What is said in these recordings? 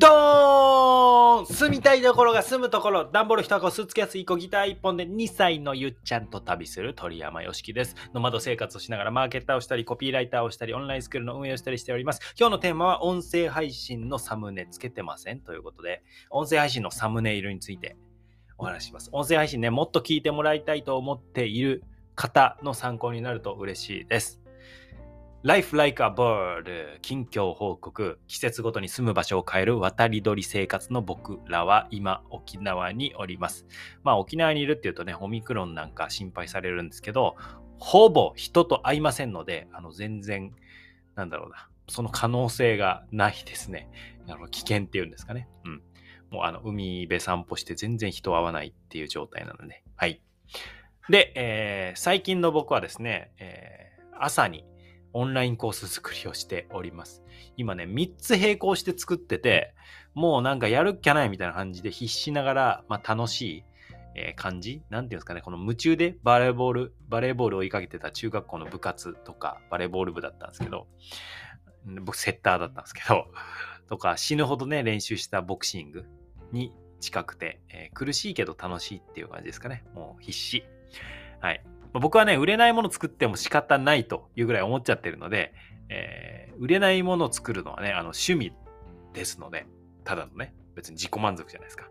ドーン住みたいところが住むところ、ダンボール1箱、スーツケース1個、ギター1本で2歳のゆっちゃんと旅する鳥山よしきです。ノマド生活をしながらマーケッターをしたり、コピーライターをしたり、オンラインスクールの運営をしたりしております。今日のテーマは音声配信のサムネつけてませんということで、音声配信のサムネイルについてお話しします。音声配信ね、もっと聞いてもらいたいと思っている方の参考になると嬉しいです。Life Like a Bird 近況報告季節ごとに住む場所を変える渡り鳥生活の僕らは今沖縄におります。まあ沖縄にいるっていうとねオミクロンなんか心配されるんですけどほぼ人と会いませんのであの全然なんだろうなその可能性がないですね。あの危険っていうんですかね。うん。もうあの海辺散歩して全然人会わないっていう状態なので。はい。で、えー、最近の僕はですね、えー、朝にオンラインコース作りをしております。今ね、3つ並行して作ってて、もうなんかやるっきゃないみたいな感じで必死ながら、まあ、楽しい、え、感じなんていうんですかね、この夢中でバレーボール、バレーボールを追いかけてた中学校の部活とか、バレーボール部だったんですけど、僕セッターだったんですけど、とか死ぬほどね、練習したボクシングに近くて、えー、苦しいけど楽しいっていう感じですかね。もう必死。はい。ま僕はね、売れないもの作っても仕方ないというぐらい思っちゃってるので、えー、売れないものを作るのはね、あの趣味ですので、ただのね、別に自己満足じゃないですか。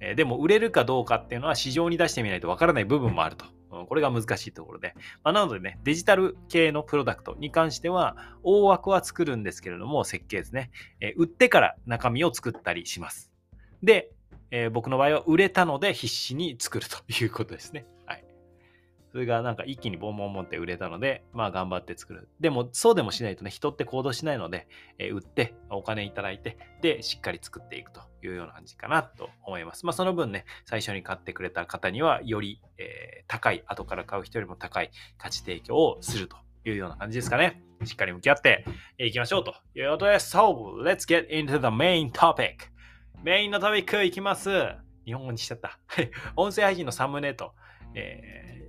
えー、でも売れるかどうかっていうのは市場に出してみないとわからない部分もあると。これが難しいところで。まあ、なのでね、デジタル系のプロダクトに関しては、大枠は作るんですけれども、設計ですね。えー、売ってから中身を作ったりします。で、えー、僕の場合は売れたので必死に作るということですね。それがなんか一気にボンボンボンって売れたので、まあ頑張って作る。でもそうでもしないとね、人って行動しないので、えー、売ってお金いただいて、で、しっかり作っていくというような感じかなと思います。まあその分ね、最初に買ってくれた方には、より、えー、高い、後から買う人よりも高い価値提供をするというような感じですかね。しっかり向き合っていきましょうということで、So, let's get into the main topic. メインのトピックいきます。日本語にしちゃった。音声配信のサムネと、えー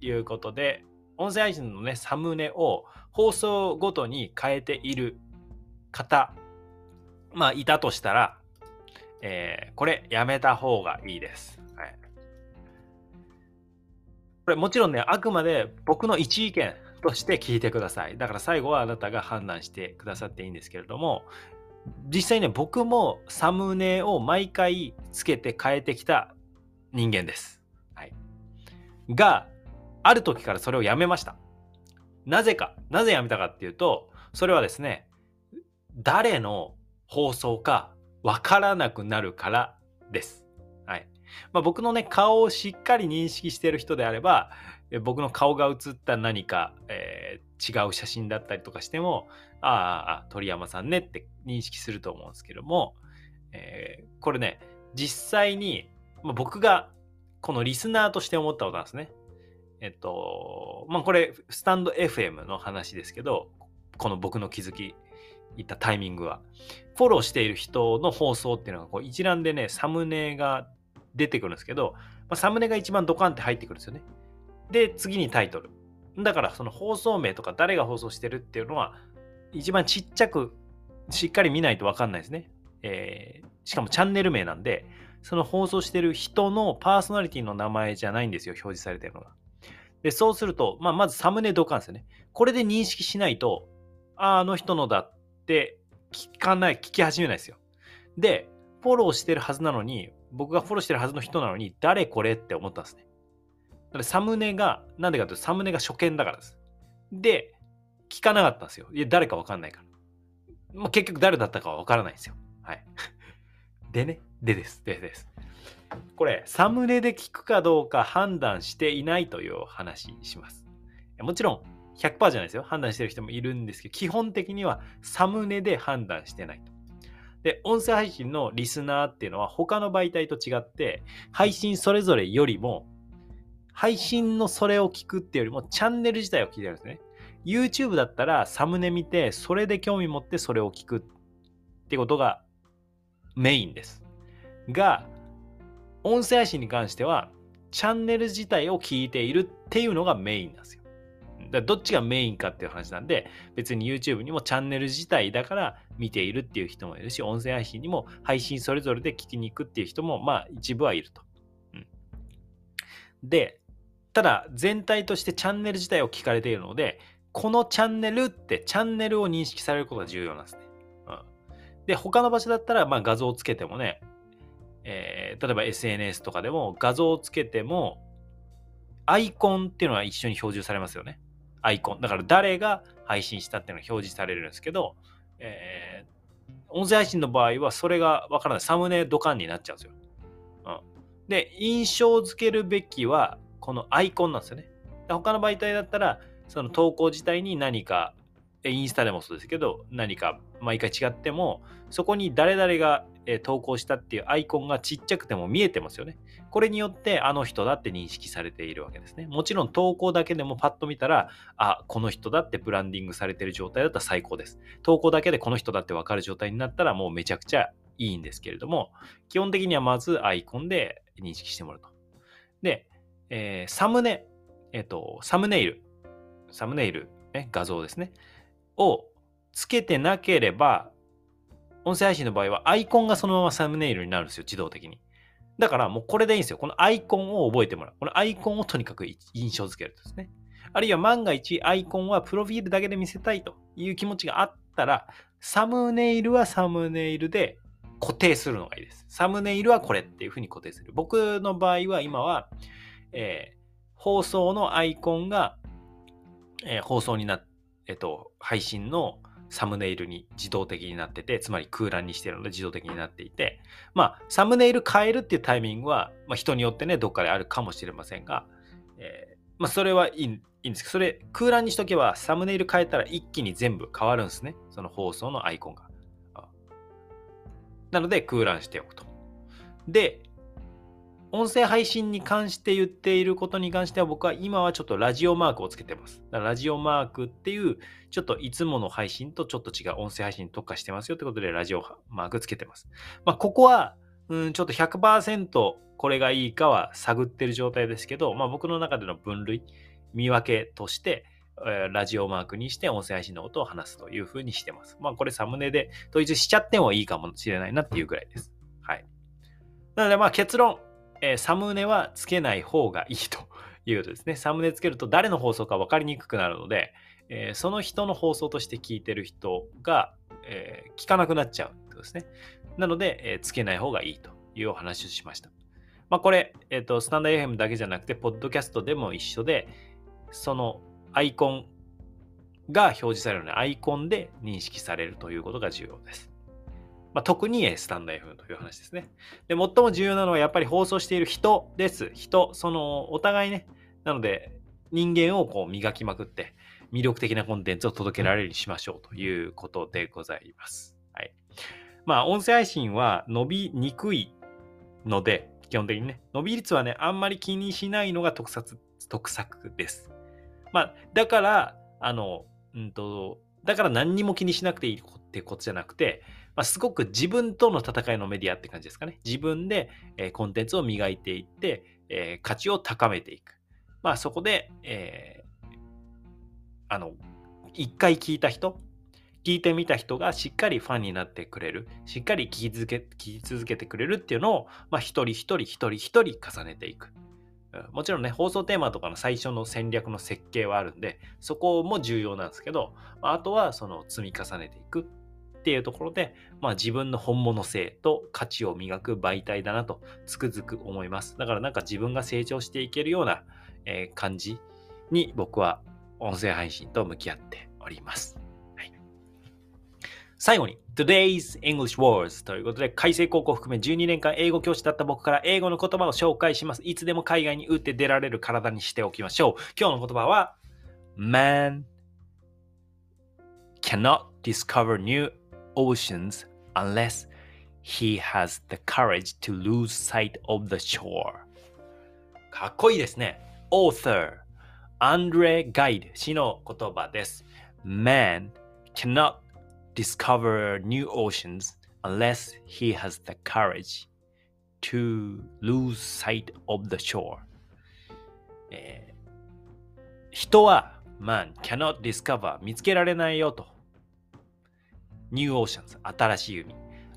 いうことで、音声配信のね、サムネを放送ごとに変えている方、まあ、いたとしたら、えー、これやめた方がいいです。はい。これもちろんね、あくまで僕の一意見として聞いてください。だから最後はあなたが判断してくださっていいんですけれども、実際ね、僕もサムネを毎回つけて変えてきた人間です。はい。が、ある時からそれをやめました。なぜか、なぜやめたかっていうと、それはですね、誰の放送かわからなくなるからです。はい。まあ、僕のね、顔をしっかり認識している人であれば、僕の顔が写った何か、えー、違う写真だったりとかしても、ああ、鳥山さんねって認識すると思うんですけども、えー、これね、実際に、まあ、僕がこのリスナーとして思ったことなんですね。えっと、まあ、これ、スタンド FM の話ですけど、この僕の気づき、いったタイミングは、フォローしている人の放送っていうのが、こう一覧でね、サムネが出てくるんですけど、まあ、サムネが一番ドカンって入ってくるんですよね。で、次にタイトル。だから、その放送名とか誰が放送してるっていうのは、一番ちっちゃく、しっかり見ないとわかんないですね。えー、しかもチャンネル名なんで、その放送してる人のパーソナリティの名前じゃないんですよ、表示されてるのが。で、そうすると、まあ、まずサムネドカンですよね。これで認識しないと、ああの人のだって聞かない、聞き始めないですよ。で、フォローしてるはずなのに、僕がフォローしてるはずの人なのに、誰これって思ったんですね。だからサムネが、なんでかというと、サムネが初見だからです。で、聞かなかったんですよ。いや、誰かわかんないから。まあ、結局誰だったかはわからないんですよ。はい。でね、でです。でです。これ、サムネで聞くかどうか判断していないという話します。もちろん、100%じゃないですよ。判断してる人もいるんですけど、基本的にはサムネで判断してないと。で、音声配信のリスナーっていうのは他の媒体と違って、配信それぞれよりも、配信のそれを聞くっていうよりも、チャンネル自体を聞いてるんですね。YouTube だったらサムネ見て、それで興味持ってそれを聞くってことがメインです。が、音声配信に関しては、チャンネル自体を聞いているっていうのがメインなんですよ。だどっちがメインかっていう話なんで、別に YouTube にもチャンネル自体だから見ているっていう人もいるし、音声配信にも配信それぞれで聞きに行くっていう人も、まあ一部はいると。うん、で、ただ全体としてチャンネル自体を聞かれているので、このチャンネルってチャンネルを認識されることが重要なんですね。うん、で、他の場所だったら、まあ画像をつけてもね、えー、例えば SNS とかでも画像をつけても、アイコンっていうのは一緒に表示されますよね。アイコン。だから誰が配信したっていうのが表示されるんですけど、えー、音声配信の場合はそれがわからない。サムネドカンになっちゃうんですよ。うん。で、印象付けるべきはこのアイコンなんですよね。他の媒体だったら、その投稿自体に何か、インスタでもそうですけど、何か毎回違っても、そこに誰々がえ投稿したっていうアイコンがちっちゃくても見えてますよね。これによってあの人だって認識されているわけですね。もちろん投稿だけでもパッと見たら、あ、この人だってブランディングされてる状態だったら最高です。投稿だけでこの人だってわかる状態になったらもうめちゃくちゃいいんですけれども、基本的にはまずアイコンで認識してもらうと。で、えー、サムネ、えっ、ー、と、サムネイル、サムネイル、ね、画像ですね、をつけてなければ、音声配信の場合はアイコンがそのままサムネイルになるんですよ、自動的に。だからもうこれでいいんですよ。このアイコンを覚えてもらう。このアイコンをとにかく印象付けるとですね。あるいは万が一アイコンはプロフィールだけで見せたいという気持ちがあったら、サムネイルはサムネイルで固定するのがいいです。サムネイルはこれっていうふうに固定する。僕の場合は今は、えー、放送のアイコンが、えー、放送になっえっと、配信のサムネイルに自動的になってて、つまり空欄にしてるので自動的になっていて、まあ、サムネイル変えるっていうタイミングは、まあ、人によってね、どっかであるかもしれませんが、えー、まあ、それはいいいいんですけど、それ空欄にしとけば、サムネイル変えたら一気に全部変わるんですね。その放送のアイコンが。なので、空欄しておくと。で、音声配信に関して言っていることに関しては僕は今はちょっとラジオマークをつけてます。だからラジオマークっていうちょっといつもの配信とちょっと違う音声配信に特化してますよってことでラジオマークつけてます。まあここはうんちょっと100%これがいいかは探ってる状態ですけど、まあ僕の中での分類、見分けとして、ラジオマークにして音声配信のことを話すというふうにしてます。まあこれサムネで統一しちゃってもいいかもしれないなっていうぐらいです。はい。なのでまあ結論、えー、サムネはつけない方がいいということですね。サムネつけると誰の放送か分かりにくくなるので、えー、その人の放送として聞いてる人が、えー、聞かなくなっちゃうってことですね。なので、え、つけない方がいいというお話をしました。まあ、これ、えっ、と、スタンダー FM だけじゃなくて、ポッドキャストでも一緒で、そのアイコンが表示されるので、アイコンで認識されるということが重要です。まあ、特にスタンド FM という話ですね。で、最も重要なのはやっぱり放送している人です。人、そのお互いね。なので、人間をこう磨きまくって、魅力的なコンテンツを届けられるようにしましょうということでございます。はい。まあ、音声配信は伸びにくいので、基本的にね、伸び率はね、あんまり気にしないのが特撮、特策です。まあ、だから、あの、うんと、だから何にも気にしなくていいってことじゃなくて、まあ、すごく自分との戦いのメディアって感じですかね。自分で、え、コンテンツを磨いていって、え、価値を高めていく。まあそこで、えー、あの、一回聞いた人、聞いてみた人がしっかりファンになってくれる、しっかり聞き続け聞き続けてくれるっていうのを、まあ、一人一人一人一人重ねていく。もちろんね、放送テーマとかの最初の戦略の設計はあるんで、そこも重要なんですけど、あとはその積み重ねていくっていうところで、まあ、自分の本物性と価値を磨く媒体だなとつくづく思います。だからなんか自分が成長していけるような、え、感じに僕は音声配信と向き合っております。はい、最後に Today's English Words ということで、改正高校含め12年間英語教師だった僕から英語の言葉を紹介します。いつでも海外に打って出られる体にしておきましょう。今日の言葉は Man cannot discover new oceans unless he has the courage to lose sight of the shore かっこいいですね author アンドレ・ガイド氏の言葉です Man cannot discover new oceans unless he has the courage to lose sight of the shore、えー、人は man cannot discover 見つけられないよと。 New Oceans 新しい海。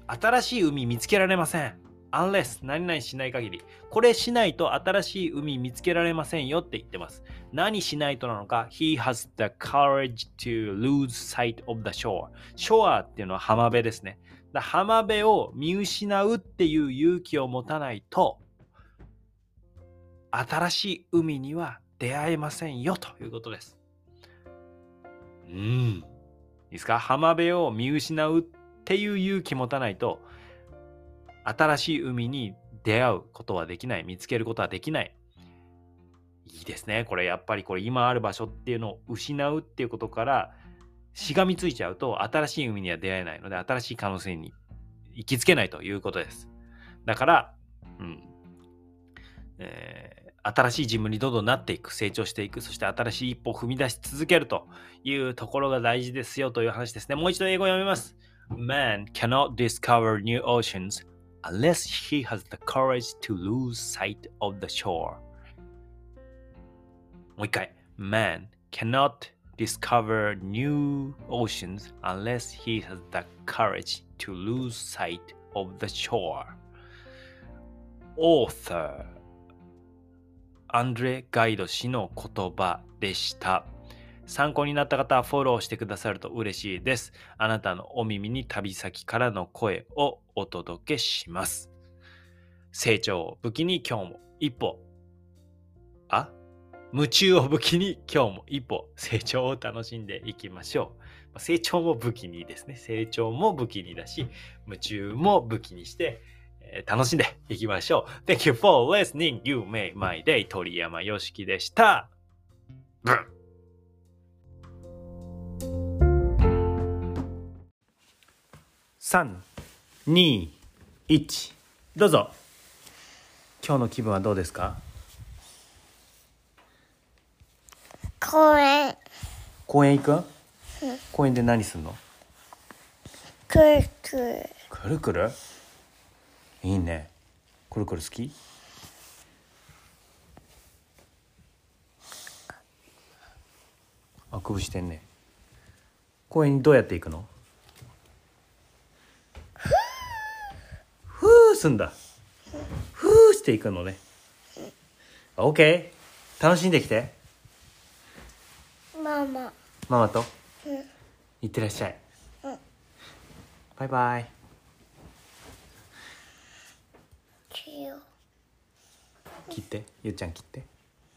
新しい海見つけられません。unless 何々しない限り。これしないと新しい海見つけられませんよって言ってます。何しないとなのか ?He has the courage to lose sight of the shore. shore っていうのは浜辺ですね。だ浜辺を見失うっていう勇気を持たないと新しい海には出会えませんよということです。うん。いいですか？浜辺を見失うっていう勇気持たないと新しい海に出会うことはできない。見つけることはできない。いいですね。これやっぱりこれ今ある場所っていうのを失うっていうことからしがみついちゃうと新しい海には出会えないので新しい可能性に行きつけないということです。だから、うんえー、新しい自分にどんどんなっていく、成長していく、そして新しい一歩を踏み出し続けるというところが大事ですよという話ですね。もう一度英語を読みます。Man cannot discover new oceans unless he has the courage to lose sight of the shore. もう一回。Man cannot discover new oceans unless he has the courage to lose sight of the shore. Author アンドレ・ガイド氏の言葉でした。参考になった方はフォローしてくださると嬉しいです。あなたのお耳に旅先からの声をお届けします。成長を武器に今日も一歩。あ？夢中を武器に今日も一歩成長を楽しんでいきましょう。成長も武器にですね。成長も武器にだし、夢中も武器にして、えー、楽しんでいきましょう。Thank you for listening. You made my day. 鳥山よしきでした。ブン。3、2、1どうぞ。今日の気分はどうですか？公園。公園行く？ん、公園で何すんの？くるくる。くるくる？いいね。くるくる好き？あくぶしてんね。公園にどうやって行くの？ふーすんだ。ふーしていくのね。OK 楽しんできて。ママ。ママと？うん。いってらっしゃい。うん。バイバイ切よ。切ってゆうちゃん切って。